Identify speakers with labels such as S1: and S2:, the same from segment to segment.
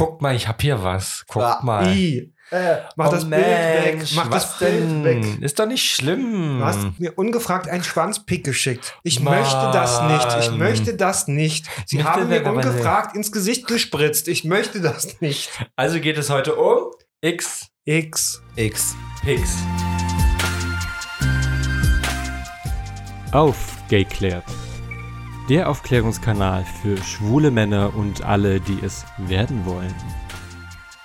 S1: guck mal, ich hab hier was. Guck
S2: Ah,
S1: mal.
S3: I. Äh, mach
S1: Oh
S3: das Bild weg.
S1: Mensch,
S3: Mach
S1: was
S3: das Bild
S1: denn?
S3: weg.
S1: Ist doch nicht schlimm.
S3: Du hast mir ungefragt einen Schwanzpick geschickt. Ich
S1: Mann.
S3: möchte das nicht. Ich möchte das nicht. Sie
S1: Möchte
S3: haben mir ungefragt ins Gesicht gespritzt. Ich möchte das nicht.
S1: Also geht es heute um X
S3: X.
S2: X.
S1: Pix.
S4: Aufgeklärt. Der Aufklärungskanal für schwule Männer und alle, die es werden wollen.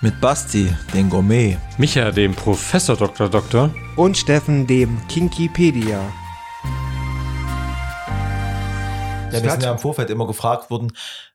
S2: Mit Basti, den Gourmet.
S4: Micha, dem Professor Dr. Doktor.
S3: Und Steffen, dem Kinkipedia.
S2: Ja, wir sind ja im Vorfeld immer gefragt worden,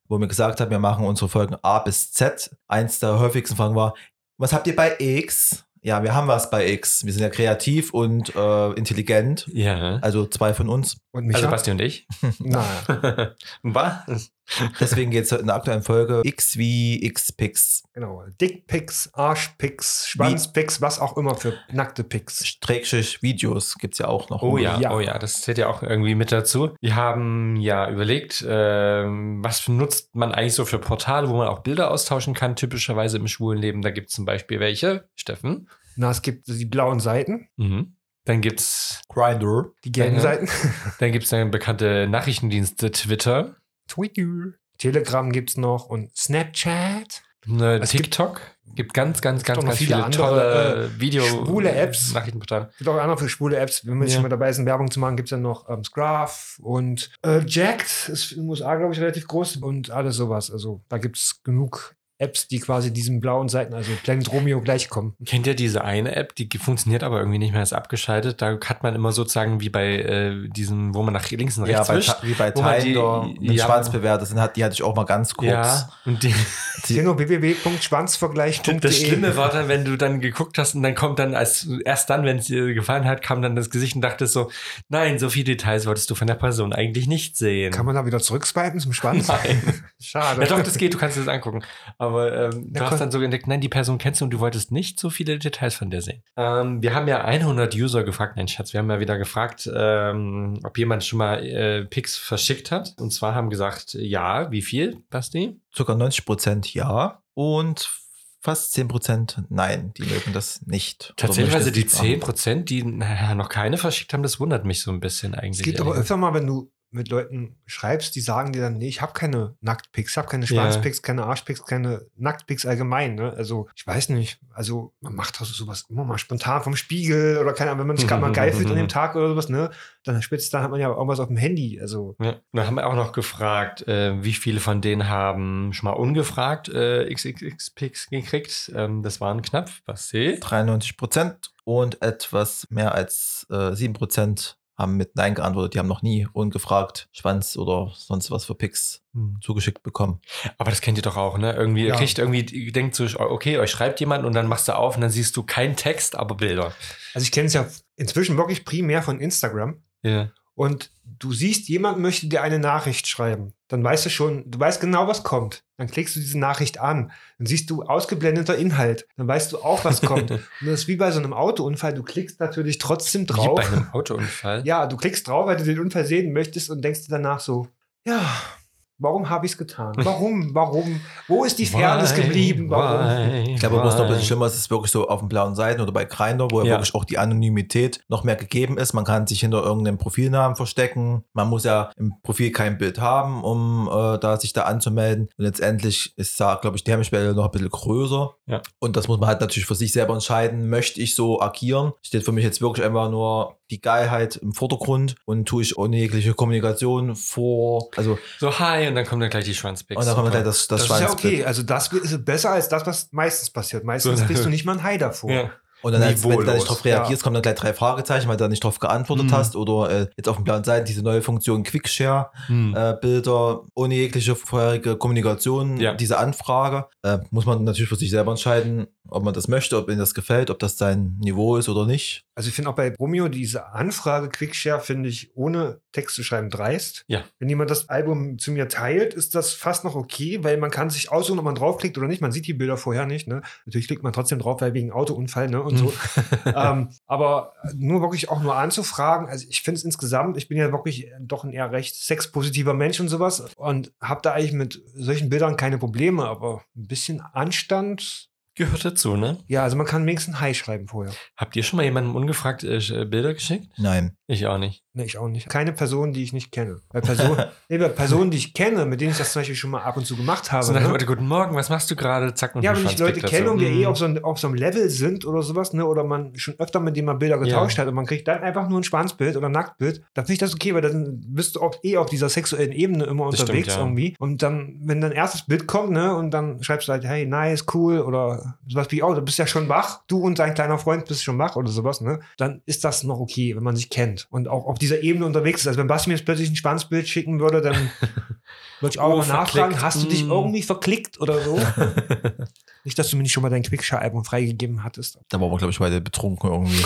S2: wo wir gesagt haben, wir machen unsere Folgen A bis Z. Eins der häufigsten Fragen war, was habt ihr bei X? Ja, wir haben was bei X. Wir sind ja kreativ und äh, intelligent.
S1: Ja.
S2: Also zwei von uns.
S3: Und Micha?
S1: Also Basti und ich.
S3: Naja,
S1: Was?
S2: Deswegen geht es in der aktuellen Folge X wie X-Pix.
S3: genau. Dickpics, Arschpics, Schwanzpics, was auch immer für nackte Pics.
S2: Strägstrich Videos gibt es ja auch noch.
S1: Oh ja,
S3: Ja.
S1: oh ja, das zählt ja auch irgendwie mit dazu. Wir haben ja überlegt, ähm, was nutzt man eigentlich so für Portale, wo man auch Bilder austauschen kann, typischerweise im schwulen Leben. Da gibt es zum Beispiel welche, Steffen.
S3: Na, es gibt die blauen Seiten,
S1: Mhm. Dann gibt's,
S2: Grindr.
S3: die gelben. Seiten.
S1: dann gibt's dann bekannte Nachrichtendienste Twitter,
S3: Twitter. Telegram gibt's noch und Snapchat.
S1: ne,
S3: Es gibt-
S1: TikTok. Gibt, ganz, ganz, ganz, ganz
S3: viele
S1: viele,
S3: andere,
S1: tolle Video
S3: schwule Apps.
S1: Nachrichtenportale.
S3: Es gibt auch andere für schwule Apps. Wenn wir
S1: Ja.
S3: schon mal dabei sind, Werbung zu machen, gibt's dann noch ähm, Scruff und äh, Jacked ist in den USA, glaube ich, relativ groß und alles sowas. Also da gibt's genug Apps, die quasi diesen blauen Seiten, also Planet Romeo, gleichkommen.
S1: Kennt ihr diese eine App, die funktioniert aber irgendwie nicht mehr, ist abgeschaltet. Da hat man immer sozusagen wie bei äh, diesem, wo man nach links und
S2: Ja,
S1: rechts
S2: bei,
S1: wischt.
S2: Wie bei Tinder mit
S1: ja,
S2: Schwanzbewerter sind, hat, die hatte ich auch mal ganz kurz.
S1: Ja, und die,
S2: Die-
S3: Genau, www.schwanzvergleich.de.
S1: das Schlimme war dann, wenn du dann geguckt hast und dann kommt dann, als erst dann, wenn es dir gefallen hat, kam dann das Gesicht und dachtest so, nein, so viele Details wolltest du von der Person eigentlich nicht sehen.
S3: Kann man da wieder zurückswipen zum Schwanz?
S1: Nein.
S3: Schade.
S1: Ja doch, das geht, du kannst es angucken. Aber ähm, du
S3: Ja,
S1: hast dann so entdeckt, nein, die Person kennst du und du wolltest nicht so viele Details von der sehen. Ähm, wir haben ja 100 User gefragt, nein Schatz, wir haben ja wieder gefragt, ähm, ob jemand schon mal äh, Pics verschickt hat. Und zwar haben gesagt, ja, wie viel, Basti?
S2: Circa 90% ja und fast 10% nein. Die mögen das nicht.
S1: Tatsächlich, also die
S2: nicht machen.
S1: 10 Prozent, die naja, noch keine verschickt haben, das wundert mich so ein bisschen eigentlich.
S3: Es gibt aber öfter mal, wenn du mit Leuten schreibst, die sagen dir dann, nee, ich habe keine Nacktpics, ich habe keine. Schwanzpics, keine Arschpics, keine Nacktpics allgemein. Ne? Also ich weiß nicht, also man macht doch sowas immer mal spontan vom Spiegel oder keine Ahnung, wenn man sich gerade mal geil fühlt an dem Tag oder sowas, ne? Dann spitzt, dann hat man ja irgendwas auf dem Handy. Also
S1: Ja. Und dann haben wir auch noch gefragt, äh, wie viele von denen haben schon mal ungefragt äh, XXX-Pics gekriegt. Ähm, das waren knapp, was seht.
S2: 93% und etwas mehr als äh, 7% haben mit Nein geantwortet. Die haben noch nie ungefragt Schwanz oder sonst was für Pics zugeschickt bekommen.
S1: Aber das kennt ihr doch auch, ne? Irgendwie, ihr
S3: Ja.
S1: kriegt irgendwie, ihr denkt so, okay, euch schreibt jemand und dann machst du auf und dann siehst du keinen Text, aber Bilder.
S3: Also ich kenne es ja inzwischen wirklich primär von Instagram.
S1: Ja.
S3: Und du siehst, jemand möchte dir eine Nachricht schreiben. Dann weißt du schon, du weißt genau, was kommt. Dann klickst du diese Nachricht an. Dann siehst du ausgeblendeter Inhalt. Dann weißt du auch, was kommt. Und das ist wie bei so einem Autounfall. Du klickst natürlich trotzdem
S1: Wie
S3: drauf.
S1: bei einem Autounfall.
S3: Ja, du klickst drauf, weil du den Unfall sehen möchtest und denkst dir danach so, ja, warum habe ich es getan? Warum? Warum? Wo ist die Fairness
S1: Why,
S3: geblieben? Warum?
S1: why,
S2: Ich glaube, was noch ein bisschen
S1: why?
S2: schlimmer ist, ist wirklich so auf den blauen Seiten oder bei Grindr, wo ja
S1: Ja.
S2: wirklich auch die Anonymität noch mehr gegeben ist. Man kann sich hinter irgendeinem Profilnamen verstecken. Man muss ja im Profil kein Bild haben, um äh, da sich da anzumelden. Und letztendlich ist da, glaube ich, die Hemmschwelle noch ein bisschen größer.
S1: Ja.
S2: Und das muss man halt natürlich für sich selber entscheiden. Möchte ich so agieren? Steht für mich jetzt wirklich einfach nur die Geilheit im Vordergrund und tue ich ohne jegliche Kommunikation vor. Also,
S1: So, hi, und dann kommt dann gleich die Schwanzpics.
S2: und dann kommt gleich das, das,
S3: Das ist ja okay. Also das ist besser als das, was meistens passiert. Meistens kriegst du nicht mal ein Hi davor.
S1: Ja.
S2: Und dann, als, wenn du da nicht drauf reagierst, kommen dann gleich drei Fragezeichen, weil du da nicht drauf geantwortet
S1: Mhm.
S2: hast. Oder äh, jetzt auf den blauen Seiten diese neue Funktion Quickshare,
S1: Hm.
S2: äh, Bilder ohne jegliche vorherige Kommunikation,
S1: Ja.
S2: diese Anfrage. Äh, muss man natürlich für sich selber entscheiden, ob man das möchte, ob ihnen das gefällt, ob das sein Niveau ist oder nicht.
S3: Also ich finde auch bei Romeo diese Anfrage Quickshare finde ich ohne Text zu schreiben dreist.
S1: Ja.
S3: Wenn jemand das Album zu mir teilt, ist das fast noch okay, weil man kann sich aussuchen, ob man draufklickt oder nicht. Man sieht die Bilder vorher nicht. Ne? Natürlich klickt man trotzdem drauf, weil wegen Autounfall ne? und so. ähm, aber nur wirklich auch nur anzufragen. Also ich finde es insgesamt, ich bin ja wirklich doch ein eher recht sexpositiver Mensch und sowas und habe da eigentlich mit solchen Bildern keine Probleme, aber ein bisschen Anstand
S1: Gehört dazu, ne?
S3: Ja, also man kann wenigstens Hi schreiben vorher.
S1: Habt ihr schon mal jemandem ungefragt äh, Bilder geschickt?
S2: Nein.
S1: Ich auch nicht.
S3: Nee, ich auch nicht. Keine Person, die ich nicht kenne. Weil Person, nee, bei Personen, die ich kenne, mit denen ich das zum Beispiel schon mal ab und zu gemacht habe.
S1: So
S3: ne?
S1: Motto, guten Morgen, was machst du gerade? Zack, und
S3: Ja, wenn ich Leute
S1: dazu.
S3: kenne und wir eh
S1: Mhm.
S3: auf so, ein, auf so einem Level sind oder sowas, ne, oder man schon öfter mit dem mal Bilder getauscht
S1: Ja.
S3: hat und man kriegt dann einfach nur ein Schwanzbild oder ein Nacktbild, dann finde ich das okay, weil dann bist du auch eh auf dieser sexuellen Ebene immer
S1: Das
S3: unterwegs
S1: stimmt, ja.
S3: irgendwie. Und dann, wenn dein erstes Bild kommt, ne, und dann schreibst du halt, hey, nice, cool, oder sowas wie, oh, du bist ja schon wach, du und dein kleiner Freund bist schon wach oder sowas, ne, dann ist das noch okay, wenn man sich kennt und auch auf dieser Ebene unterwegs ist. Also wenn Basti mir jetzt plötzlich ein Schwanzbild schicken würde, dann würde ich auch
S1: Oh,
S3: mal nachfragen,
S1: verklickt.
S3: hast du dich
S1: Mm.
S3: irgendwie verklickt oder so? Nicht, dass du mir nicht schon mal dein Quickshare-Album freigegeben hattest.
S2: Da waren wir, glaube ich, beide betrunken irgendwie.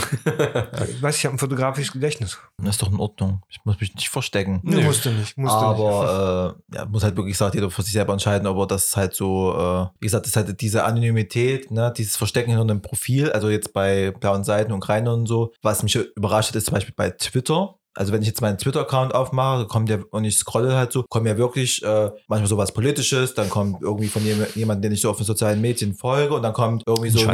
S3: Ich weiß, ich habe ein fotografisches Gedächtnis.
S2: Das ist doch in Ordnung. Ich muss mich nicht verstecken.
S1: Nö.
S3: musste nicht. Musste nicht.
S2: aber äh, ja, muss halt wirklich gesagt, jeder für sich selber entscheiden, ob er das halt so, äh, wie gesagt, das ist halt diese Anonymität, ne, dieses Verstecken hinter einem Profil, also jetzt bei blauen Seiten und Greinern und so. Was mich überrascht hat, ist zum Beispiel bei Twitter. Also wenn ich jetzt meinen Twitter-Account aufmache, kommt ja, und ich scrolle halt so, kommen ja wirklich äh, manchmal sowas Politisches, dann kommt irgendwie von jem- jemandem, den ich so auf den sozialen Medien folge und dann kommt irgendwie so ein.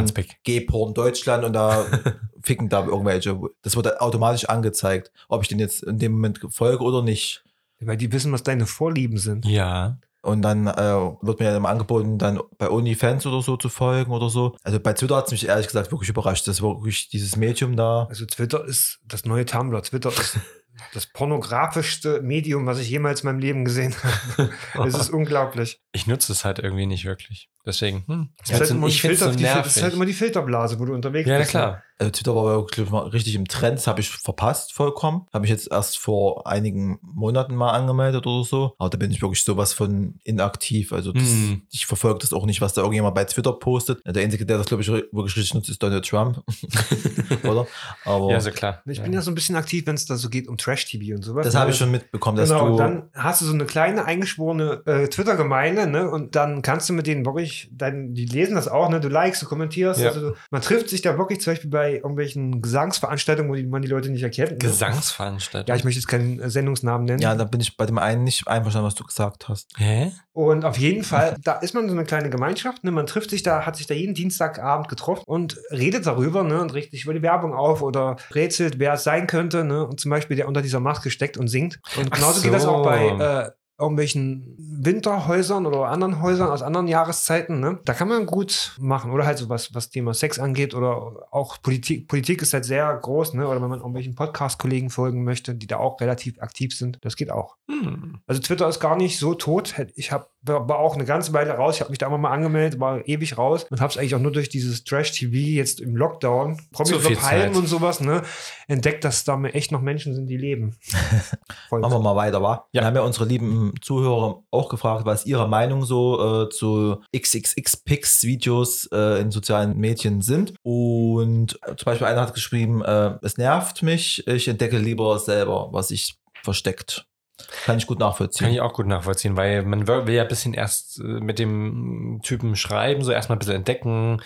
S2: G-Porn Deutschland und da ficken da irgendwelche. Das wird automatisch angezeigt, ob ich den jetzt in dem Moment folge oder nicht.
S3: Weil die wissen, was deine Vorlieben sind.
S1: Ja.
S2: Und dann äh, wird mir dann angeboten, dann bei OnlyFans oder so zu folgen oder so. Also bei Twitter hat es mich ehrlich gesagt wirklich überrascht, dass wirklich dieses Medium da.
S3: Also Twitter ist das neue Tumblr. Twitter ist das pornografischste Medium, was ich jemals in meinem Leben gesehen habe. Es ist unglaublich.
S1: Ich nutze es halt irgendwie nicht wirklich. Deswegen, hm.
S3: Es ist, halt immer
S1: ich
S3: Filter,
S1: so
S3: die,
S1: nervig.
S3: das ist halt immer die Filterblase, wo du unterwegs
S1: ja,
S3: bist. ne?
S1: klar.
S2: Also Twitter war wirklich mal richtig im Trend, das habe ich verpasst vollkommen. Habe ich jetzt erst vor einigen Monaten mal angemeldet oder so. Aber da bin ich wirklich sowas von inaktiv. Also das,
S1: Hm.
S2: ich verfolge das auch nicht, was da irgendjemand bei Twitter postet. Der Einzige, der das, glaube ich, wirklich richtig nutzt, ist Donald Trump. oder? Aber
S1: Ja, so klar.
S3: Ich bin ja so ein bisschen aktiv, wenn es da so geht um Trash-TV und sowas.
S2: das
S3: ne?
S2: habe ich schon mitbekommen, dass
S3: Genau,
S2: du.
S3: und dann hast du so eine kleine eingeschworene äh, Twitter-Gemeinde, ne? Und dann kannst du mit denen wirklich, dann, die lesen das auch, ne? Du likest, du kommentierst.
S1: Ja.
S3: Also man trifft sich da wirklich zum Beispiel bei irgendwelchen Gesangsveranstaltungen, wo die, man die Leute nicht erkennt. ne?
S1: Gesangsveranstaltung.
S3: Ja, ich möchte jetzt keinen Sendungsnamen nennen.
S2: ja, da bin ich bei dem einen nicht einverstanden, was du gesagt hast.
S1: Hä?
S3: Und auf jeden Fall, da ist man so eine kleine Gemeinschaft, ne? Man trifft sich da, hat sich da jeden Dienstagabend getroffen und redet darüber, ne? Und regt sich über die Werbung auf oder rätselt, wer es sein könnte, ne? Und zum Beispiel, der unter dieser Maske steckt und singt. Und genauso geht das auch
S1: so.
S3: bei äh, irgendwelchen Winterhäusern oder anderen Häusern aus anderen Jahreszeiten, ne? Da kann man gut machen. Oder halt so was, was Thema Sex angeht oder auch Politik. Politik ist halt sehr groß, ne? Oder wenn man irgendwelchen Podcast-Kollegen folgen möchte, die da auch relativ aktiv sind, das geht auch.
S1: Hm.
S3: Also Twitter ist gar nicht so tot. Ich hab, war auch eine ganze Weile raus. Ich habe mich da immer mal angemeldet, war ewig raus und habe es eigentlich auch nur durch dieses Trash-TV jetzt im Lockdown, Promis Palmen und sowas, ne, entdeckt, dass da echt noch Menschen sind, die leben.
S2: Machen wir mal weiter, wa?
S1: Ja.
S2: Wir haben ja unsere lieben Zuhörer auch gefragt, was ihre Meinung so äh, zu XXX-Pix-Videos äh, in sozialen Medien sind. Und äh, zum Beispiel einer hat geschrieben, äh, es nervt mich, ich entdecke lieber selber, was sich versteckt. Kann ich gut nachvollziehen.
S1: Kann ich auch gut nachvollziehen, weil man will ja ein bisschen erst äh, mit dem Typen schreiben, so erstmal ein bisschen entdecken,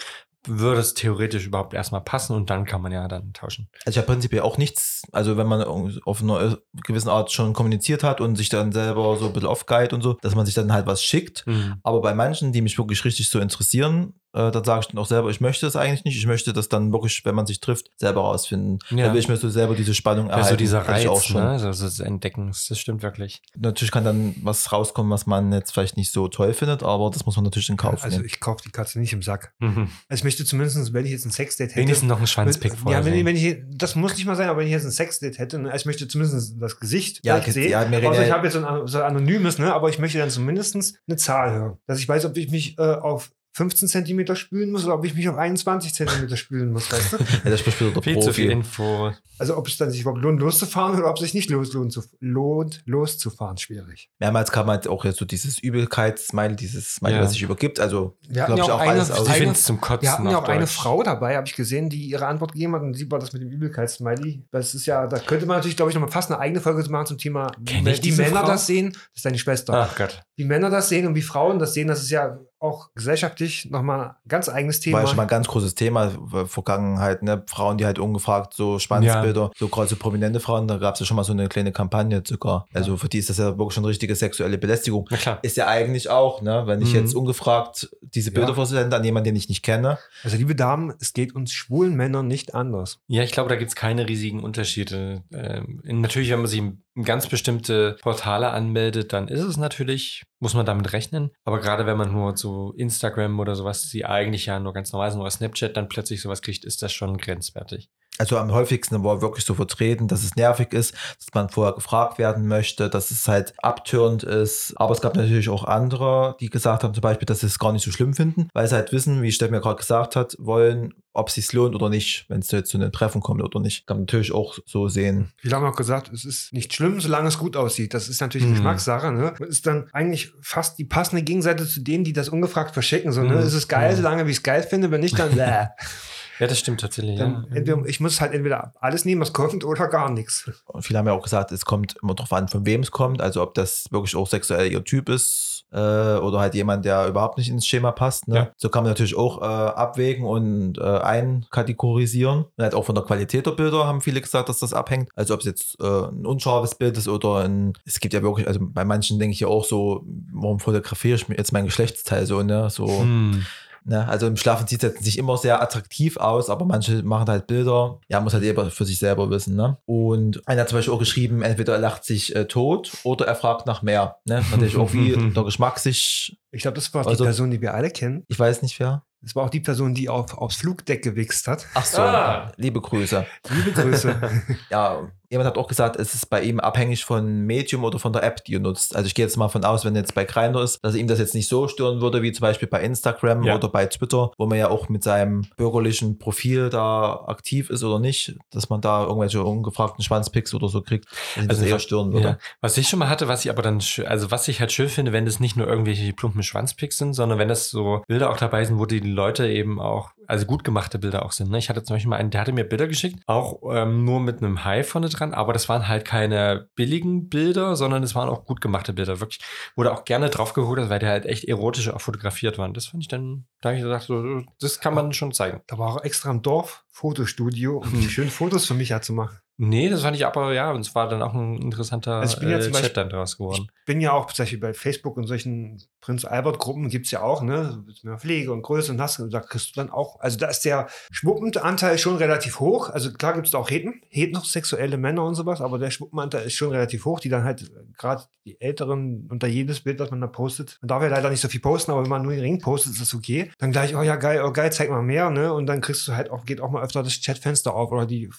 S1: würde es theoretisch überhaupt erstmal passen und dann kann man ja dann tauschen.
S2: Also ich habe prinzipiell auch nichts, also wenn man auf eine gewisse Art schon kommuniziert hat und sich dann selber so ein bisschen off-guide und so, dass man sich dann halt was schickt.
S1: Hm.
S2: Aber bei manchen, die mich wirklich richtig so interessieren, äh, dann sage ich dann auch selber, ich möchte das eigentlich nicht. Ich möchte das dann wirklich, wenn man sich trifft, selber rausfinden.
S1: Ja.
S2: Da will ich mir so selber diese Spannung erhalten.
S1: Also dieser
S2: ich
S1: Reiz,
S2: auch
S1: ne? Also das Entdecken, das stimmt wirklich.
S2: Natürlich kann dann was rauskommen, was man jetzt vielleicht nicht so toll findet, aber das muss man natürlich in Kauf
S3: Also
S2: nehmen.
S3: ich kaufe die Katze nicht im Sack.
S1: Mhm.
S3: Also ich möchte zumindest, wenn ich jetzt ein Sexdate hätte.
S1: Wenigstens noch einen Schwanzpick
S3: mit,
S1: vorher
S3: ja, wenn, ich- wenn ich, das muss nicht mal sein, aber wenn ich jetzt ein Sexdate hätte, ne, also ich möchte zumindest das Gesicht
S2: Ja,
S3: vielleicht sehen.
S2: ja,
S3: Außer ich habe jetzt so ein, so ein anonymes, ne, aber ich möchte dann zumindest eine Zahl hören. Dass ich weiß, ob ich mich äh, auf 15 Zentimeter spülen muss oder ob ich mich auf 21 Zentimeter spülen muss, weißt du?
S2: Ja, das wieder der
S1: Viel zu viel
S2: Profi.
S1: Info.
S3: Also ob es dann sich überhaupt lohnt, loszufahren oder ob es sich nicht los, lohnt, zu, lohnt loszufahren, schwierig.
S2: Mehrmals kam halt auch jetzt so dieses Übelkeits-Smiley, dieses Smiley,
S1: Ja.
S2: das sich übergibt. Also,
S3: Wir hatten
S2: glaube
S3: ja
S2: ich,
S3: auch eine-
S2: alles aus.
S1: Ich finde es zum Kotzen.
S3: Wir hatten ja auch eine. Frau dabei, habe ich gesehen, die ihre Antwort gegeben hat und sie war das mit dem Übelkeitssmiley. Das ist ja, da könnte man natürlich, glaube ich, nochmal fast eine eigene Folge machen zum Thema,
S1: Kenn
S3: wie
S1: ich
S3: die Männer
S1: Frau?
S3: das sehen. Das ist deine Schwester.
S1: Ach Gott.
S3: Wie Männer das sehen und wie Frauen das sehen, das ist ja auch gesellschaftlich nochmal ein ganz eigenes Thema.
S2: War ja schon mal ein ganz großes Thema, äh, Vergangenheit, ne? Frauen, die halt ungefragt so Schwanzbilder, so gerade so prominente Frauen, da gab es ja schon mal so eine kleine Kampagne sogar. Also für die ist das ja wirklich schon richtige sexuelle Belästigung.
S1: Na klar.
S2: Ist ja eigentlich auch, ne? Wenn ich
S1: Mhm.
S2: jetzt ungefragt diese Bilder
S3: Ja.
S2: versende an jemanden, den ich nicht kenne.
S3: Also, liebe Damen, es geht uns schwulen Männern nicht anders.
S1: Ja, ich glaube, da gibt es keine riesigen Unterschiede. Ähm, natürlich, wenn man sich in ganz bestimmte Portale anmeldet, dann ist es natürlich, muss man damit rechnen. Aber gerade wenn man nur so Instagram oder sowas, die eigentlich ja nur ganz normal sind, oder Snapchat dann plötzlich sowas kriegt, ist das schon grenzwertig.
S2: Also am häufigsten war wirklich so vertreten, dass es nervig ist, dass man vorher gefragt werden möchte, dass es halt abtörend ist. Aber es gab natürlich auch andere, die gesagt haben zum Beispiel, dass sie es gar nicht so schlimm finden, weil sie halt wissen, wie Steff mir gerade gesagt hat, wollen, ob es sich lohnt oder nicht, wenn es jetzt zu einem Treffen kommt oder nicht. Kann man natürlich auch so sehen.
S3: Viele haben auch gesagt, es ist nicht schlimm, solange es gut aussieht. Das ist natürlich
S1: Mhm.
S3: Geschmackssache. Ne? Ist dann eigentlich fast die passende Gegenseite zu denen, die das ungefragt verschicken. So, ne?
S1: Mhm.
S3: Es ist geil,
S1: Mhm.
S3: solange wie ich es geil finde. Wenn nicht, dann, bäh.
S1: Ja, das stimmt tatsächlich.
S3: dann
S1: ja.
S3: entweder, ich muss halt entweder alles nehmen, was kommt, oder gar nichts.
S2: Und viele haben ja auch gesagt, es kommt immer darauf an, von wem es kommt. Also ob das wirklich auch sexuell ihr Typ ist äh, oder halt jemand, der überhaupt nicht ins Schema passt. Ne?
S1: Ja.
S2: So kann man natürlich auch äh, abwägen und äh, einkategorisieren. Und halt auch von der Qualität der Bilder haben viele gesagt, dass das abhängt. Also ob es jetzt äh, ein unscharfes Bild ist oder ein, es gibt ja wirklich, also bei manchen denke ich ja auch so, warum fotografiere ich jetzt mein Geschlechtsteil so, ne? So.
S1: Hm.
S2: Ne? Also im Schlafen sieht es jetzt nicht immer sehr attraktiv aus, aber manche machen halt Bilder. Ja, muss halt jeder für sich selber wissen. Ne? Und einer hat zum Beispiel auch geschrieben, entweder er lacht sich äh, tot oder er fragt nach mehr. Ne? Natürlich auch wie der Geschmack sich,
S3: Ich glaube, das war
S2: Also-
S3: die Person, die wir alle kennen.
S2: ich weiß nicht wer.
S3: Das war auch die Person, die auf, aufs Flugdeck gewichst hat.
S2: Ach so,
S1: Ah.
S2: liebe Grüße.
S3: Liebe Grüße.
S2: Ja, jemand hat auch gesagt, es ist bei ihm abhängig von Medium oder von der App, die er nutzt. Also ich gehe jetzt mal von aus, wenn jetzt bei Grindr ist, dass ihm das jetzt nicht so stören würde, wie zum Beispiel bei Instagram
S1: Ja.
S2: oder bei Twitter, wo man ja auch mit seinem bürgerlichen Profil da aktiv ist oder nicht, dass man da irgendwelche ungefragten Schwanzpicks oder so kriegt, ihn das
S1: Also
S2: eher
S1: was-
S2: stören würde.
S1: Ja. Was ich schon mal hatte, was ich aber dann, also was ich halt schön finde, wenn das nicht nur irgendwelche plumpen Schwanzpicks sind, sondern wenn das so Bilder auch dabei sind, wo die Leute eben auch, also gut gemachte Bilder auch sind. Ne? Ich hatte zum Beispiel mal einen, der hatte mir Bilder geschickt, auch ähm, nur mit einem Hai vorne dran, aber das waren halt keine billigen Bilder, sondern es waren auch gut gemachte Bilder. Wirklich, wurde auch gerne drauf geholt, weil der halt echt erotisch auch fotografiert waren. Das fand ich dann, da habe ich gesagt, so, das kann man schon zeigen.
S3: Da war auch extra im Dorf Fotostudio, um die schönen Fotos für mich ja zu machen.
S1: Nee, das fand ich aber, ja, und es war dann auch ein interessanter
S3: Also ich bin ja
S1: äh,
S3: zum
S1: Chat
S3: Beispiel-
S1: dann draus geworden.
S3: Ich bin ja auch zum Beispiel bei Facebook und solchen Prinz Albert-Gruppen gibt es ja auch, ne? Pflege und Größe und das. Und da kriegst du dann auch, also da ist der Schwuppenanteil schon relativ hoch. Also klar gibt es da auch Heten, heterosexuelle Männer und sowas, aber der Schwuppenanteil ist schon relativ hoch, die dann halt äh, gerade die Älteren unter jedes Bild, was man da postet. Man darf ja leider nicht so viel posten, aber wenn man nur den Ring postet, ist das okay. Dann gleich, oh ja, geil, oh geil, zeig mal mehr, ne? Und dann kriegst du halt auch, geht auch mal öfter das Chatfenster auf oder die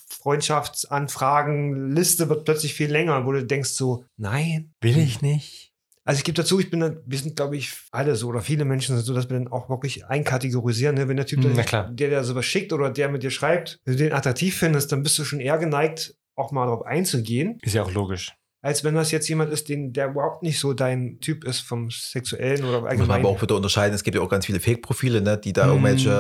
S3: Freundschaftsanfragenliste wird plötzlich viel länger, wo du denkst so, nein,
S1: Will ich nicht.
S3: also ich gebe dazu, ich bin dann, wir sind, glaube ich, alle so oder viele Menschen sind so, dass wir dann auch wirklich einkategorisieren. Ne? Wenn der Typ,
S1: Hm,
S3: der, der, der sowas schickt oder der mit dir schreibt, wenn du den attraktiv findest, dann bist du schon eher geneigt, auch mal darauf einzugehen,
S1: Ist ja auch logisch.
S3: als wenn das jetzt jemand ist, den, der überhaupt nicht so dein Typ ist vom Sexuellen oder
S2: Muss man
S3: allgemein.
S2: aber auch wieder unterscheiden. Es gibt ja auch ganz viele Fake-Profile, ne, die da
S1: Mhm.
S2: irgendwelche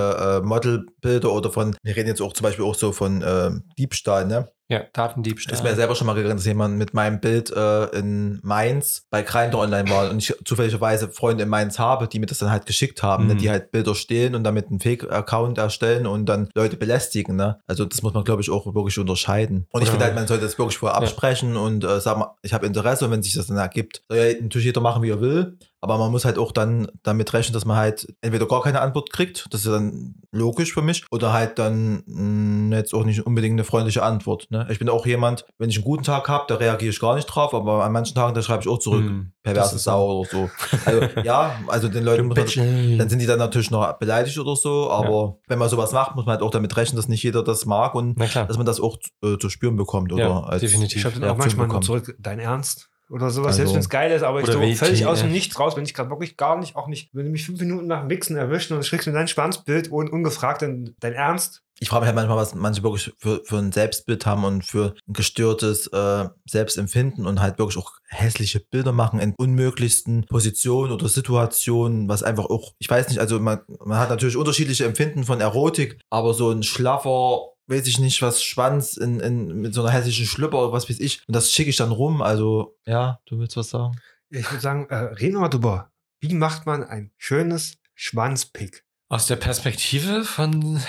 S2: äh, Modelbilder oder von, wir reden jetzt auch zum Beispiel auch so von ähm, Diebstahl, ne?
S1: Ja, Datendiebstahl.
S2: Ist mir selber schon mal gegangen, dass jemand mit meinem Bild äh, in Mainz bei Grindr online war und ich zufälligerweise Freunde in Mainz habe, die mir das dann halt geschickt haben, ne,
S1: Mhm.
S2: die halt Bilder stehlen und damit einen Fake-Account erstellen und dann Leute belästigen. Ne? Also das muss man, glaube ich, auch wirklich unterscheiden. Und ich
S1: Oder-
S2: finde halt, man sollte das wirklich vorher
S1: Ja.
S2: absprechen und äh, sagen, ich habe Interesse und wenn sich das dann ergibt, soll ja natürlich jeder machen, wie er will. Aber man muss halt auch dann damit rechnen, dass man halt entweder gar keine Antwort kriegt, das ist ja dann logisch für mich, oder halt dann mh, jetzt auch nicht unbedingt eine freundliche Antwort. Ne? Ich bin auch jemand, wenn ich einen guten Tag habe, da reagiere ich gar nicht drauf, aber an manchen Tagen, da schreibe ich auch zurück,
S1: Hm,
S2: perverse Sau oder so. Also ja, also den Leuten muss man, dann sind die dann natürlich noch beleidigt oder so, aber wenn man sowas macht, muss man halt auch damit rechnen, dass nicht jeder das mag und dass man das auch äh, zu spüren bekommt oder
S1: Ja,
S2: als
S1: definitiv.
S3: ich habe dann auch manchmal nur
S2: bekommt.
S3: zurück, dein Ernst? Oder sowas,
S2: Also-
S3: selbst wenn es geil ist, aber ich so völlig aus dem Nichts raus, wenn ich gerade wirklich gar nicht, auch nicht, wenn du mich fünf Minuten nach dem Wichsen erwischt und schickst mir dein Schwanzbild und ungefragt dein, dein Ernst.
S2: Ich frage mich halt manchmal, was manche wirklich für, für ein Selbstbild haben und für ein gestörtes äh, Selbstempfinden und halt wirklich auch hässliche Bilder machen in unmöglichsten Positionen oder Situationen, was einfach auch, ich weiß nicht, also man, man hat natürlich unterschiedliche Empfinden von Erotik, aber so ein schlaffer, weiß ich nicht, was Schwanz in, in, mit so einer hässlichen Schlüpper oder was weiß ich, und das schicke ich dann rum, also ja, du willst was sagen?
S3: Ich würde sagen, äh, reden wir mal drüber. Wie macht man ein schönes Schwanzpick?
S1: Aus der Perspektive von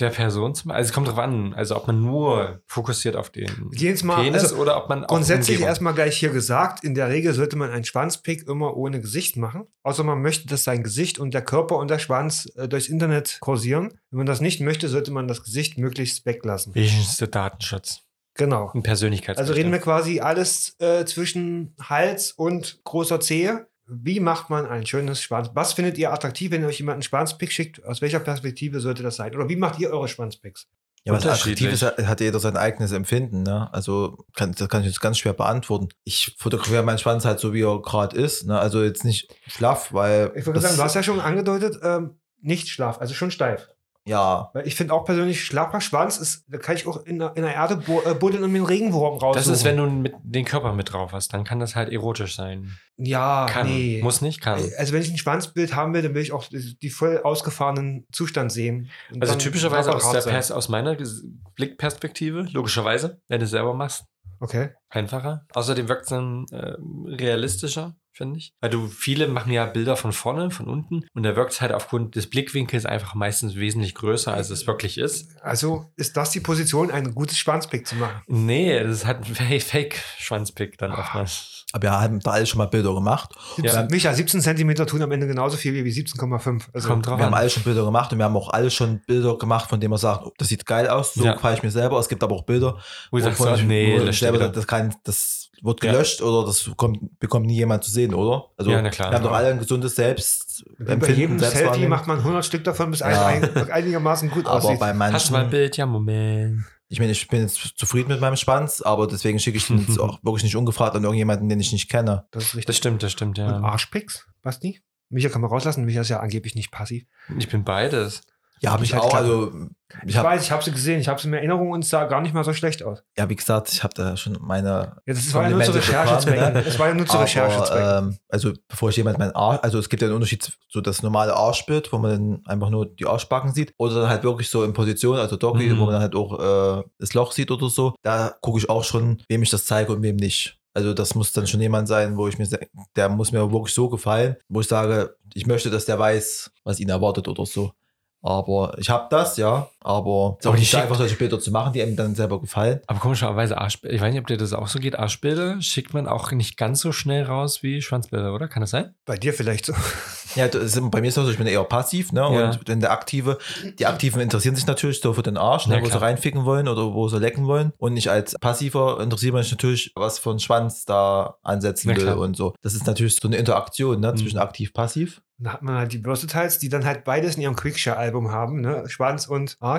S1: der Person zum Also es kommt drauf an, also ob man nur fokussiert auf den
S3: jetzt mal,
S1: Penis
S3: also
S1: oder ob man auch
S3: Grundsätzlich erstmal gleich hier gesagt, in der Regel sollte man einen Schwanzpick immer ohne Gesicht machen. Außer man möchte, dass sein Gesicht und der Körper und der Schwanz äh, durchs Internet kursieren. Wenn man das nicht möchte, sollte man das Gesicht möglichst weglassen.
S1: Wenigstens der Datenschutz
S3: Genau.
S1: und Persönlichkeit.
S3: Also reden wir quasi alles äh, zwischen Hals und großer Zehe. Wie macht man ein schönes Schwanz? Was findet ihr attraktiv, wenn ihr euch jemand einen Schwanzpick schickt? Aus welcher Perspektive sollte das sein? Oder wie macht ihr eure Schwanzpicks?
S2: Ja, was attraktiv ist, hat jeder sein eigenes Empfinden. Ne? Also kann, das kann ich jetzt ganz schwer beantworten. Ich fotografiere meinen Schwanz halt so, wie er gerade ist. Ne? Also jetzt nicht schlaff, weil.
S3: Ich würde sagen, du hast ja schon angedeutet, ähm, nicht schlaff, also schon steif.
S2: Ja,
S3: Weil ich finde auch persönlich, schlaffer Schwanz ist, da kann ich auch in, der- in der Erde äh, buddeln und mir einen Regenwurm raus.
S1: Das ist, wenn du mit den Körper mit drauf hast, dann kann das halt erotisch sein.
S3: Ja,
S1: Kann.
S3: nee.
S1: Muss nicht, kann.
S3: Also wenn ich ein Schwanzbild haben will, dann will ich auch die die voll ausgefahrenen Zustand sehen.
S1: Also typischerweise
S3: er
S1: aus, der. Pers aus meiner Blickperspektive, logischerweise, wenn du es selber machst,
S3: Okay.
S1: einfacher. Außerdem wirkt es dann äh, realistischer, finde ich. Weil du, viele machen ja Bilder von vorne, von unten und da wirkt es halt aufgrund des Blickwinkels einfach meistens wesentlich größer, als es wirklich ist.
S3: Also ist das die Position, ein gutes Schwanzpick zu machen?
S1: Nee, das ist halt ein Fake- Fake-Schwanzpick dann oftmals.
S2: aber wir haben da alle schon mal Bilder gemacht.
S1: Ja.
S3: Micha, 17 Zentimeter tun am Ende genauso viel wie 17,5. Also
S1: Kommt drauf
S2: Wir haben alle schon Bilder gemacht und wir haben auch alle schon Bilder gemacht, von denen man sagt, oh, das sieht geil aus, so
S1: Ja.
S2: ich mir selber. Es gibt aber auch Bilder,
S1: Wo
S2: ich-
S1: nee, lösch
S2: selber,
S1: wieder.
S2: das, kann, das wird
S1: Ja.
S2: gelöscht oder das kommt, bekommt nie jemand zu sehen, oder? Also
S1: Ja, na klar.
S2: wir haben doch alle ein gesundes
S3: Wie bei jedem Selfie macht man 100 Stück davon, bis
S2: Ja.
S3: ein, ein, einigermaßen gut
S2: Aber
S3: aussieht.
S2: bei
S1: Hast du mal ein
S2: manchen,
S1: Bild? Ja, Moment.
S2: ich meine, ich bin jetzt zufrieden mit meinem Schwanz, aber deswegen schicke ich den jetzt auch wirklich nicht ungefragt an irgendjemanden, den ich nicht kenne.
S3: das ist richtig.
S1: Das stimmt, das stimmt,
S3: Und
S1: ja.
S3: Arschpicks, Basti? Micha kann man rauslassen. Micha ist ja angeblich nicht passiv.
S1: Ich bin beides.
S2: Ja, habe
S3: Ich halt
S2: auch.
S3: klar.
S2: Also
S3: Ich,
S2: ich habe,
S3: weiß, ich habe sie gesehen, ich habe sie in Erinnerung und es sah gar nicht mal so schlecht aus.
S2: ja, wie gesagt, ich habe da schon meine
S3: Ja, das war ja nur zur Recherchezwecken.
S2: bekommen,
S3: Es war ja nur zu Recherchezwecken.
S2: ähm, also bevor ich jemand meinen Arsch, also es gibt ja einen Unterschied, so das normale Arschbild, wo man dann einfach nur die Arschbacken sieht, oder dann halt wirklich so in Position, also Doggy,
S1: Mhm.
S2: wo man dann halt auch äh, das Loch sieht oder so. Da gucke ich auch schon, wem ich das zeige und wem nicht. Also das muss dann schon jemand sein, wo ich mir, der muss mir wirklich so gefallen, wo ich sage, ich möchte, dass der weiß, was ihn erwartet oder so. Aber ich habe das, ja. Aber es ist auch nicht
S1: schick-
S2: einfach solche Bilder zu machen, die einem dann selber gefallen.
S1: Aber komischerweise Arschbilder, ich weiß nicht, ob dir das auch so geht, Arschbilder schickt man auch nicht ganz so schnell raus wie Schwanzbilder, oder? Kann das sein?
S3: Bei dir vielleicht so.
S2: Ja, das ist, bei mir ist das so, ich bin eher passiv, ne?
S1: Ja.
S2: Und wenn der Aktive, die Aktiven interessieren sich natürlich so für den Arsch, ne?
S1: Ja,
S2: wo sie reinficken wollen oder wo sie lecken wollen. Und ich als Passiver interessiere mich natürlich, was für ein Schwanz da ansetzen will und so. Das ist natürlich so eine Interaktion, ne?
S1: Mhm.
S2: Zwischen aktiv-passiv.
S3: Dann hat man halt die Versatiles, die dann halt beides in ihrem Quickshare-Album haben, ne? Schwanz und Arsch.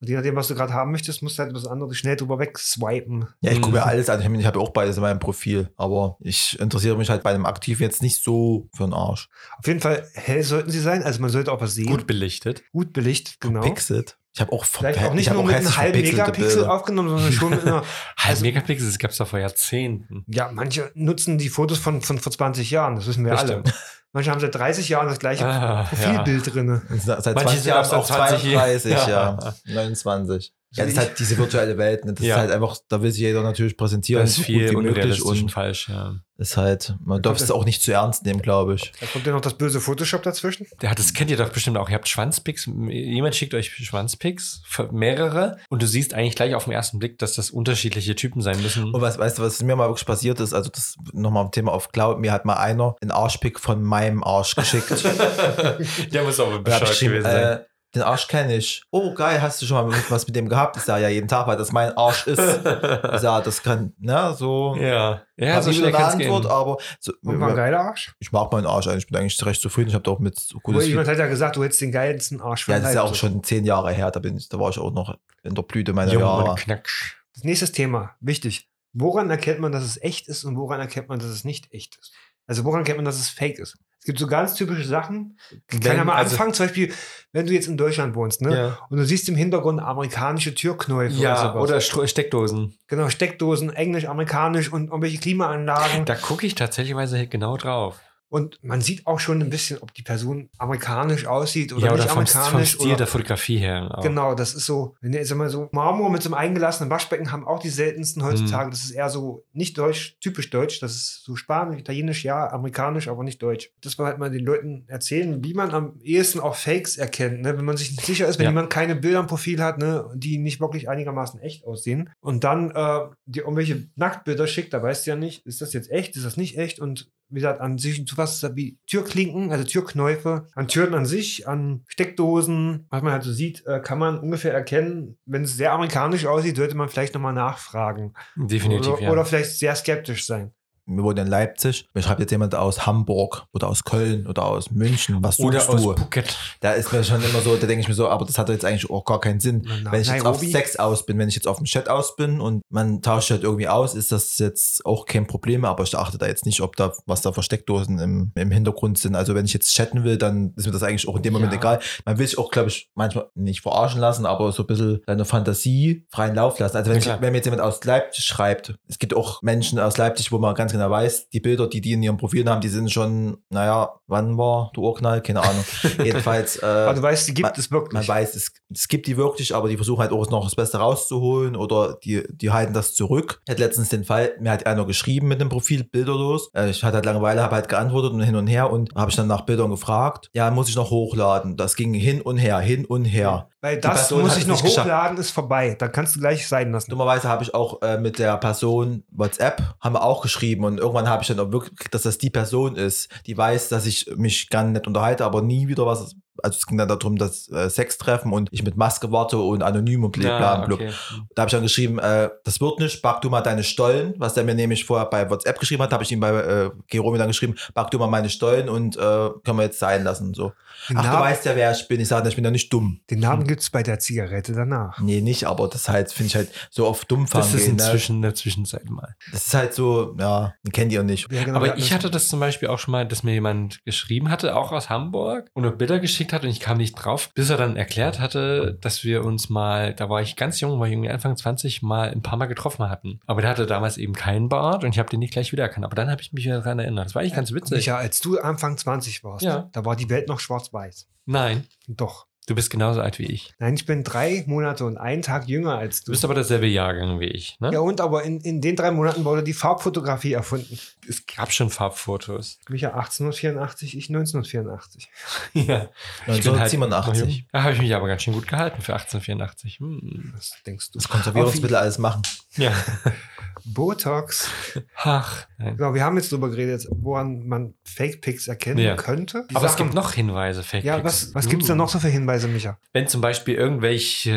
S3: Und je nachdem, was du gerade haben möchtest, musst du halt was anderes schnell drüber wegswipen.
S2: Ja, ich
S1: Mhm.
S2: gucke mir alles an. Ich meine, ich habe auch beides in meinem Profil. Aber ich interessiere mich halt bei einem Aktiv jetzt nicht so für den Arsch.
S3: Auf jeden Fall hell sollten sie sein. Also man sollte auch was sehen.
S1: Gut belichtet.
S3: Gut belichtet, genau.
S2: Pixelt. Ich habe auch
S3: Vielleicht auch
S2: ich
S3: nicht nur mit einem halben Megapixel aufgenommen, sondern schon mit einer.
S1: Halb
S3: Also-
S1: Megapixel, das gab es doch vor Jahrzehnten.
S3: Ja, manche nutzen die Fotos von, von vor 20 Jahren, das wissen wir
S1: Das
S3: alle.
S1: stimmt.
S3: Manche haben seit 30 Jahren das gleiche
S1: Ah,
S3: Profilbild drin.
S2: Seit
S1: Manche
S2: 20
S1: sind
S2: Jahren
S1: auch seit
S2: auch
S1: 20
S2: 32, ja.
S1: Ja.
S2: 29. Ja, das ist halt diese virtuelle Welt. Ne? Das
S1: Ja.
S2: ist halt einfach, da will sich jeder natürlich präsentieren.
S1: Das ist viel
S2: gut wie möglich
S1: unrealistisch und
S2: und
S1: falsch, ja.
S2: ist halt, man darf es auch nicht zu ernst nehmen, glaube ich.
S3: Da kommt ja noch das böse Photoshop dazwischen.
S1: Ja, das kennt ihr doch bestimmt auch. Ihr habt Schwanzpicks. Jemand schickt euch Schwanzpicks, für mehrere, und du siehst eigentlich gleich auf den ersten Blick, dass das unterschiedliche Typen sein müssen.
S2: Und was, weißt du, was mir mal wirklich passiert ist? Also, das nochmal ein Thema auf Cloud. Mir hat mal einer einen Arschpick von meinem Arsch geschickt.
S1: Der muss auch
S2: geschrieben,
S1: gewesen sein.
S2: äh, den Arsch kenne ich. Oh, geil, hast du schon mal was mit dem gehabt? Ich sage ja jeden Tag, weil das mein Arsch ist. Ich sage, das kann, ne, so.
S1: ja, ja, so
S2: wieder eine Antwort,
S1: gehen.
S2: aber so,
S3: Und war ein geiler Arsch.
S2: ich mag meinen Arsch eigentlich. Ich bin eigentlich recht zufrieden. Ich habe da auch mit so gutes
S3: jemand hat ja gesagt, du hättest den geilsten Arsch von
S2: Ja, das ist ja auch schon zehn Jahre her. Da, bin ich, da war ich auch noch in der Blüte meiner
S1: Jung
S2: Jahre.
S1: und knacksch.
S3: Nächstes Thema, wichtig. Woran erkennt man, dass es echt ist und woran erkennt man, dass es nicht echt ist? Also woran erkennt man, dass es fake ist? Es gibt so ganz typische Sachen. Ich kann
S1: Wenn-
S3: ja mal
S1: also-
S3: anfangen, zum Beispiel, wenn du jetzt in Deutschland wohnst, ne?
S1: Ja.
S3: Und du siehst im Hintergrund amerikanische Türknäufe
S1: Ja,
S3: oder sowas.
S1: oder Steckdosen.
S3: genau, Steckdosen, Englisch, amerikanisch und irgendwelche Klimaanlagen.
S1: Da gucke ich tatsächlich genau drauf.
S3: Und man sieht auch schon ein bisschen, ob die Person amerikanisch aussieht oder
S1: ja, oder
S3: nicht
S1: vom, vom
S3: amerikanisch.
S1: Stil
S3: oder
S1: der Fotografie her. Auch.
S3: Genau, das ist so, wenn ihr jetzt mal so Marmor mit so einem eingelassenen Waschbecken haben auch die seltensten heutzutage.
S1: Hm.
S3: Das ist eher so nicht deutsch, typisch deutsch. Das ist so Spanisch, Italienisch, ja, amerikanisch, aber nicht deutsch. Das war halt mal den Leuten erzählen, wie man am ehesten auch Fakes erkennt, ne? wenn man sich nicht sicher ist, wenn
S1: Ja.
S3: jemand keine Bilder im Profil hat, ne? die nicht wirklich einigermaßen echt aussehen. Und dann äh, dir irgendwelche Nacktbilder schickt, da weißt du ja nicht, ist das jetzt echt, ist das nicht echt und wie gesagt, an sich zu was wie Türklinken, also Türknäufe, an Türen an sich, an Steckdosen, was man halt so sieht, äh, kann man ungefähr erkennen. Wenn es sehr amerikanisch aussieht, sollte man vielleicht nochmal nachfragen.
S1: Definitiv,
S3: oder,
S1: ja.
S3: oder vielleicht sehr skeptisch sein.
S2: Wir wohnen in Leipzig. Mir schreibt jetzt jemand aus Hamburg oder aus Köln oder aus München. Was
S1: oder
S2: suchst
S1: aus
S2: du?
S1: Phuket.
S2: Da ist mir schon immer so, da denke ich mir so, aber das hat jetzt eigentlich auch gar keinen Sinn.
S3: Na,
S2: wenn ich jetzt auf
S3: Nairobi?
S2: Sex aus bin, wenn ich jetzt auf dem Chat aus bin und man tauscht halt irgendwie aus, ist das jetzt auch kein Problem, aber ich achte da jetzt nicht, ob da, was da für Steckdosen im, im Hintergrund sind. Also wenn ich jetzt chatten will, dann ist mir das eigentlich auch in dem Moment
S1: Ja.
S2: egal. Man will sich auch, glaube ich, manchmal nicht verarschen lassen, aber so ein bisschen seine Fantasie freien Lauf lassen. Also wenn,
S1: Ja,
S2: ich, wenn mir jetzt jemand aus Leipzig schreibt, es gibt auch Menschen aus Leipzig, wo man ganz genau weiß, die Bilder, die die in ihren Profilen haben, die sind schon, naja, wann war der Urknall? Keine Ahnung. Jedenfalls. Äh,
S3: Aber du weißt, die gibt
S2: man-
S3: es wirklich.
S2: man weiß, es, es gibt die wirklich, aber die versuchen halt auch noch das Beste rauszuholen oder die, die halten das zurück. Ich hatte letztens den Fall, mir hat einer geschrieben mit dem Profil bilderlos. Äh, Ich hatte halt Langeweile, habe halt geantwortet und hin und her und habe ich dann nach Bildern gefragt. Ja, muss ich noch hochladen. Das ging hin und her, hin und her.
S3: Weil das muss ich noch
S2: nicht geschafft.
S3: hochladen, ist vorbei. Dann kannst du gleich sein lassen.
S2: Dummerweise habe ich auch äh, mit der Person WhatsApp, haben wir auch geschrieben und irgendwann habe ich dann auch wirklich, dass das die Person ist, die weiß, dass ich mich gern nicht unterhalte, aber nie wieder was. Also es ging dann darum, dass äh, Sextreffen und ich mit Maske warte und anonym und bla bla bla.
S1: okay.
S2: Da habe ich dann geschrieben, äh, das wird nicht, back du mal deine Stollen, was der mir nämlich vorher bei WhatsApp geschrieben hat, habe ich ihm bei äh, Geromi dann geschrieben, back du mal meine Stollen und äh, können wir jetzt sein lassen. So.
S3: Den
S2: Ach, du
S3: Namen,
S2: weißt ja, wer ich bin. Ich sage, ich bin ja nicht dumm.
S3: den Namen gibt es bei der Zigarette danach.
S2: Nee, nicht, aber das halt, finde ich halt so auf dumm
S1: Das ist
S2: gehen. Ne?
S1: inzwischen in der Zwischenzeit mal.
S2: Das ist halt so, ja, den kennt ihr nicht.
S3: Ja, genau,
S1: Aber ich hatte das zum Beispiel auch schon mal, dass mir jemand geschrieben hatte, auch aus Hamburg, und mir Bilder geschickt hat und ich kam nicht drauf, bis er dann erklärt hatte, dass wir uns mal, da war ich ganz jung, war ich irgendwie Anfang 20, mal ein paar Mal getroffen hatten. Aber der hatte damals eben keinen Bart und ich habe den nicht gleich wiedererkannt. Aber dann habe ich mich wieder daran erinnert. Das war eigentlich ganz witzig.
S3: Micha, als du Anfang 20 warst,
S1: Ja.
S3: da war die Welt noch schwarz-weiß.
S1: Nein,
S3: Doch.
S1: Du bist genauso alt wie ich.
S3: Nein, ich bin drei Monate und einen Tag jünger als
S1: Du
S3: du.
S1: bist aber derselbe Jahrgang wie ich, ne?
S3: ja, und aber in, in den drei Monaten wurde die Farbfotografie erfunden.
S1: Es gab schon Farbfotos.
S3: Micha 1884, ich 1984.
S1: ja. Ich bin halt
S2: 1987.
S1: noch jung. Da habe ich mich aber ganz schön gut gehalten für 1884. Hm.
S3: Was denkst du?
S2: Das Konservierungsmittel alles machen.
S1: Ja.
S3: Botox.
S1: Ach, nein.
S3: Genau, wir haben jetzt drüber geredet, woran man Fake-Pics erkennen
S1: Ja.
S3: könnte. Die
S1: Aber es
S3: Sachen-
S1: gibt noch Hinweise, Fake
S3: Ja,
S1: Pics.
S3: was, was gibt es da
S1: Uh.
S3: noch so für Hinweise, Micha?
S1: Wenn zum Beispiel irgendwelche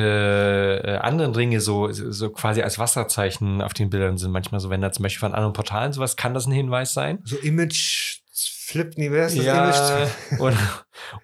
S1: äh, anderen Dinge so, so quasi als Wasserzeichen auf den Bildern sind, manchmal so, wenn da zum Beispiel von anderen Portalen sowas, kann das ein Hinweis sein?
S3: So Image Flip, nee, wer ist das
S1: Ja,
S3: Image?
S1: oder,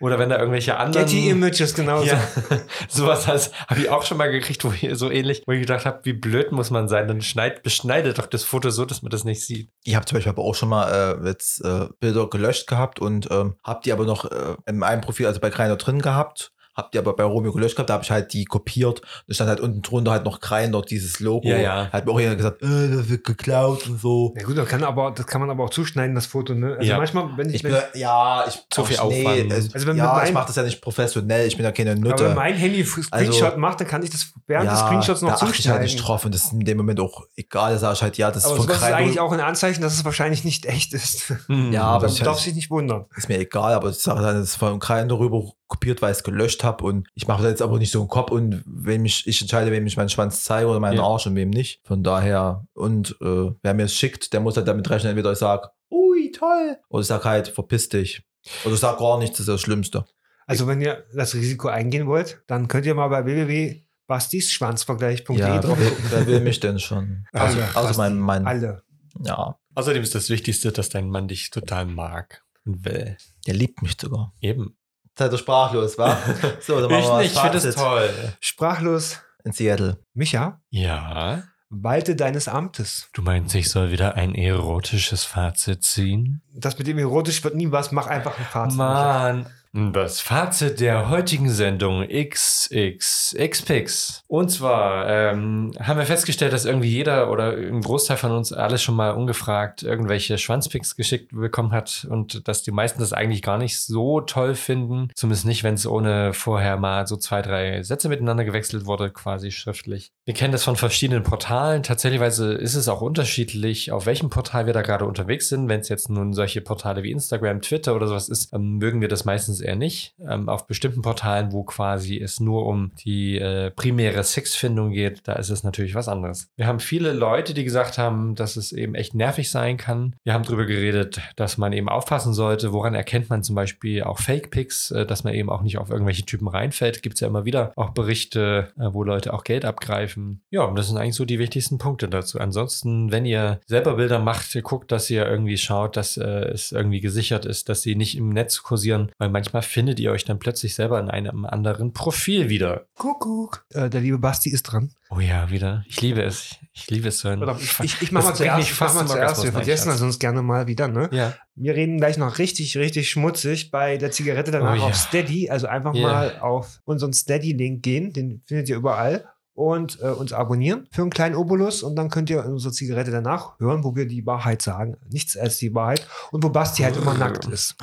S1: oder wenn da irgendwelche anderen.
S3: Getty Images, genau
S1: Ja, sowas habe ich auch schon mal gekriegt, wo ich so ähnlich, wo ich gedacht habe, wie blöd muss man sein, dann schneid, beschneidet doch das Foto so, dass man das nicht sieht.
S2: Ich habe zum Beispiel aber auch schon mal äh, jetzt äh, Bilder gelöscht gehabt und ähm, habe die aber noch äh, in einem Profil, also bei Kreiner drin gehabt. Hab die aber bei Romeo gelöscht gehabt, da habe ich halt die kopiert. Da stand halt unten drunter halt noch Kreiner, dieses Logo.
S1: Ja, ja.
S2: Hat mir auch jemand gesagt, äh, das wird geklaut und so.
S3: Ja gut, das kann, aber, das kann man aber auch zuschneiden, das Foto. Ne? Also
S1: Ja.
S3: manchmal, wenn ich,
S2: Ich
S3: wenn,
S2: bin, ja, ich
S1: Zu viel
S2: ach,
S1: Aufwand.
S2: es-
S3: Also wenn
S2: ja,
S3: mit
S2: ich mache das ja nicht professionell. Ich bin ja keine
S3: aber
S2: Nutte.
S3: wenn mein Handy Screenshot macht, dann kann ich das während des Screenshots noch
S2: da achte ich halt
S3: zuschneiden.
S2: nicht drauf und das ist in dem Moment auch egal. Da sage ich halt, ja, das
S3: aber
S2: ist von
S3: sowas ist eigentlich auch ein Anzeichen, dass es wahrscheinlich nicht echt ist.
S1: Hm.
S2: Ja, aber
S3: Man
S2: ich-
S3: darf sich nicht wundern.
S2: ist mir egal, aber ich sage dann, das ist von Kreiner darüber kopiert, weil ich es gelöscht habe und ich mache das jetzt aber nicht so im Kopf und wem ich, ich entscheide, wem ich meinen Schwanz zeige oder meinen
S1: Ja.
S2: Arsch und wem nicht. Von daher, und äh, wer mir es schickt, der muss halt damit rechnen, entweder ich sage, ui, toll, oder ich sage halt, verpiss dich. Oder ich sage gar nichts, das ist das Schlimmste.
S3: Also wenn ihr das Risiko eingehen wollt, dann könnt ihr mal bei www.bastisschwanzvergleich.de
S2: Ja,
S3: drauf
S2: wer,
S3: gucken.
S2: wer will mich denn schon?
S3: Alle.
S2: Außer, außer mein, mein
S3: Alle.
S2: ja,
S1: Außerdem ist das Wichtigste, dass dein Mann dich total mag und will.
S2: der liebt mich sogar.
S1: Eben.
S2: Seid ihr sprachlos, wa? So, dann
S1: Ich nicht, ich finde
S2: das Fazit
S1: toll.
S3: Sprachlos.
S2: in Seattle.
S3: Micha,
S1: Ja.
S3: Walte deines Amtes.
S1: Du meinst, ich soll wieder ein erotisches Fazit ziehen?
S3: Das mit dem erotisch wird nie was. Mach einfach ein Fazit.
S1: Mann. Das Fazit der heutigen Sendung XXXPix. Und zwar ähm, haben wir festgestellt, dass irgendwie jeder oder ein Großteil von uns alles schon mal ungefragt irgendwelche Schwanzpicks geschickt bekommen hat und dass die meisten das eigentlich gar nicht so toll finden. Zumindest nicht, wenn es ohne vorher mal so zwei, drei Sätze miteinander gewechselt wurde, quasi schriftlich. Wir kennen das von verschiedenen Portalen. Tatsächlich ist es auch unterschiedlich, auf welchem Portal wir da gerade unterwegs sind. Wenn es jetzt nun solche Portale wie Instagram, Twitter oder sowas ist, ähm, mögen wir das meistens eher nicht. Ähm, auf bestimmten Portalen, wo quasi es nur um die äh, primäre Sexfindung geht, da ist es natürlich was anderes. Wir haben viele Leute, die gesagt haben, dass es eben echt nervig sein kann. Wir haben darüber geredet, dass man eben aufpassen sollte. Woran erkennt man zum Beispiel auch Fake-Pics, äh, dass man eben auch nicht auf irgendwelche Typen reinfällt. Gibt es ja immer wieder auch Berichte, äh, wo Leute auch Geld abgreifen. Ja, das sind eigentlich so die wichtigsten Punkte dazu. Ansonsten, wenn ihr selber Bilder macht, guckt, dass ihr irgendwie schaut, dass äh, es irgendwie gesichert ist, dass sie nicht im Netz kursieren, weil manchmal manchmal findet ihr euch dann plötzlich selber in einem anderen Profil wieder.
S3: Kuckuck. Äh, der liebe Basti ist dran.
S1: Oh ja, wieder. Ich liebe es. Ich liebe es so.
S3: Ich, ich, ich mach mal zuerst. Ich mach mal zuerst. Wir vergessen das sonst gerne mal wieder, ne?
S1: Ja.
S3: Wir reden gleich noch richtig, richtig schmutzig bei der Zigarette danach oh, ja. auf Steady. Also einfach yeah. mal auf unseren Steady-Link gehen. Den findet ihr überall und äh, uns abonnieren für einen kleinen Obolus und dann könnt ihr unsere Zigarette danach hören, wo wir die Wahrheit sagen. Nichts als die Wahrheit und wo Basti halt immer nackt ist.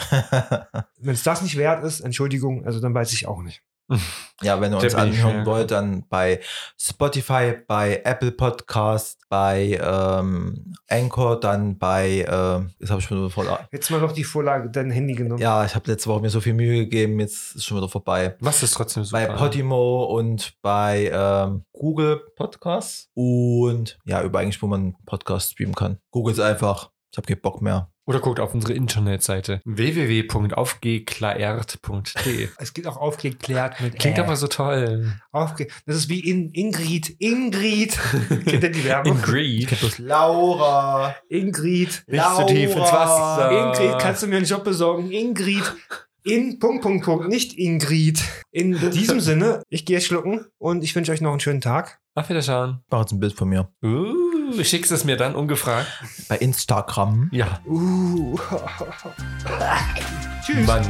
S3: Wenn es das nicht wert ist, Entschuldigung, also dann weiß ich auch nicht.
S2: Ja, wenn ihr uns anhören wollt, dann bei Spotify, bei Apple Podcast, bei ähm, Anchor, dann bei, äh, jetzt habe ich schon wieder voll.
S3: Jetzt mal noch die Vorlage, dein Handy genommen.
S2: Ja, ich habe letzte Woche mir so viel Mühe gegeben, jetzt ist schon wieder vorbei.
S1: Was ist trotzdem
S2: super? Bei Podimo und bei ähm, Google Podcasts und ja, über eigentlich, wo man Podcast streamen kann. Google ist einfach, ich habe keinen Bock mehr.
S1: Oder guckt auf unsere Internetseite www.aufgeklärt.de.
S3: Es geht auch aufgeklärt mit
S1: Klingt äh. aber so toll.
S3: Aufge das ist wie in Ingrid. Ingrid. Kennt ihr die Werbung?
S1: Ingrid.
S2: Das Laura.
S3: Ingrid.
S1: Nicht Laura. zu tief ins Wasser.
S3: Ingrid, kannst du mir einen Job besorgen? Ingrid. In Punkt, Punkt, Punkt, nicht Ingrid. In diesem Sinne, ich gehe schlucken und ich wünsche euch noch einen schönen Tag.
S1: Auf Wiederschauen.
S2: Mach jetzt ein Bild von mir.
S1: Uh, schickst es mir dann ungefragt.
S2: Bei Instagram.
S1: Ja.
S3: Uh.
S1: Tschüss. Mann.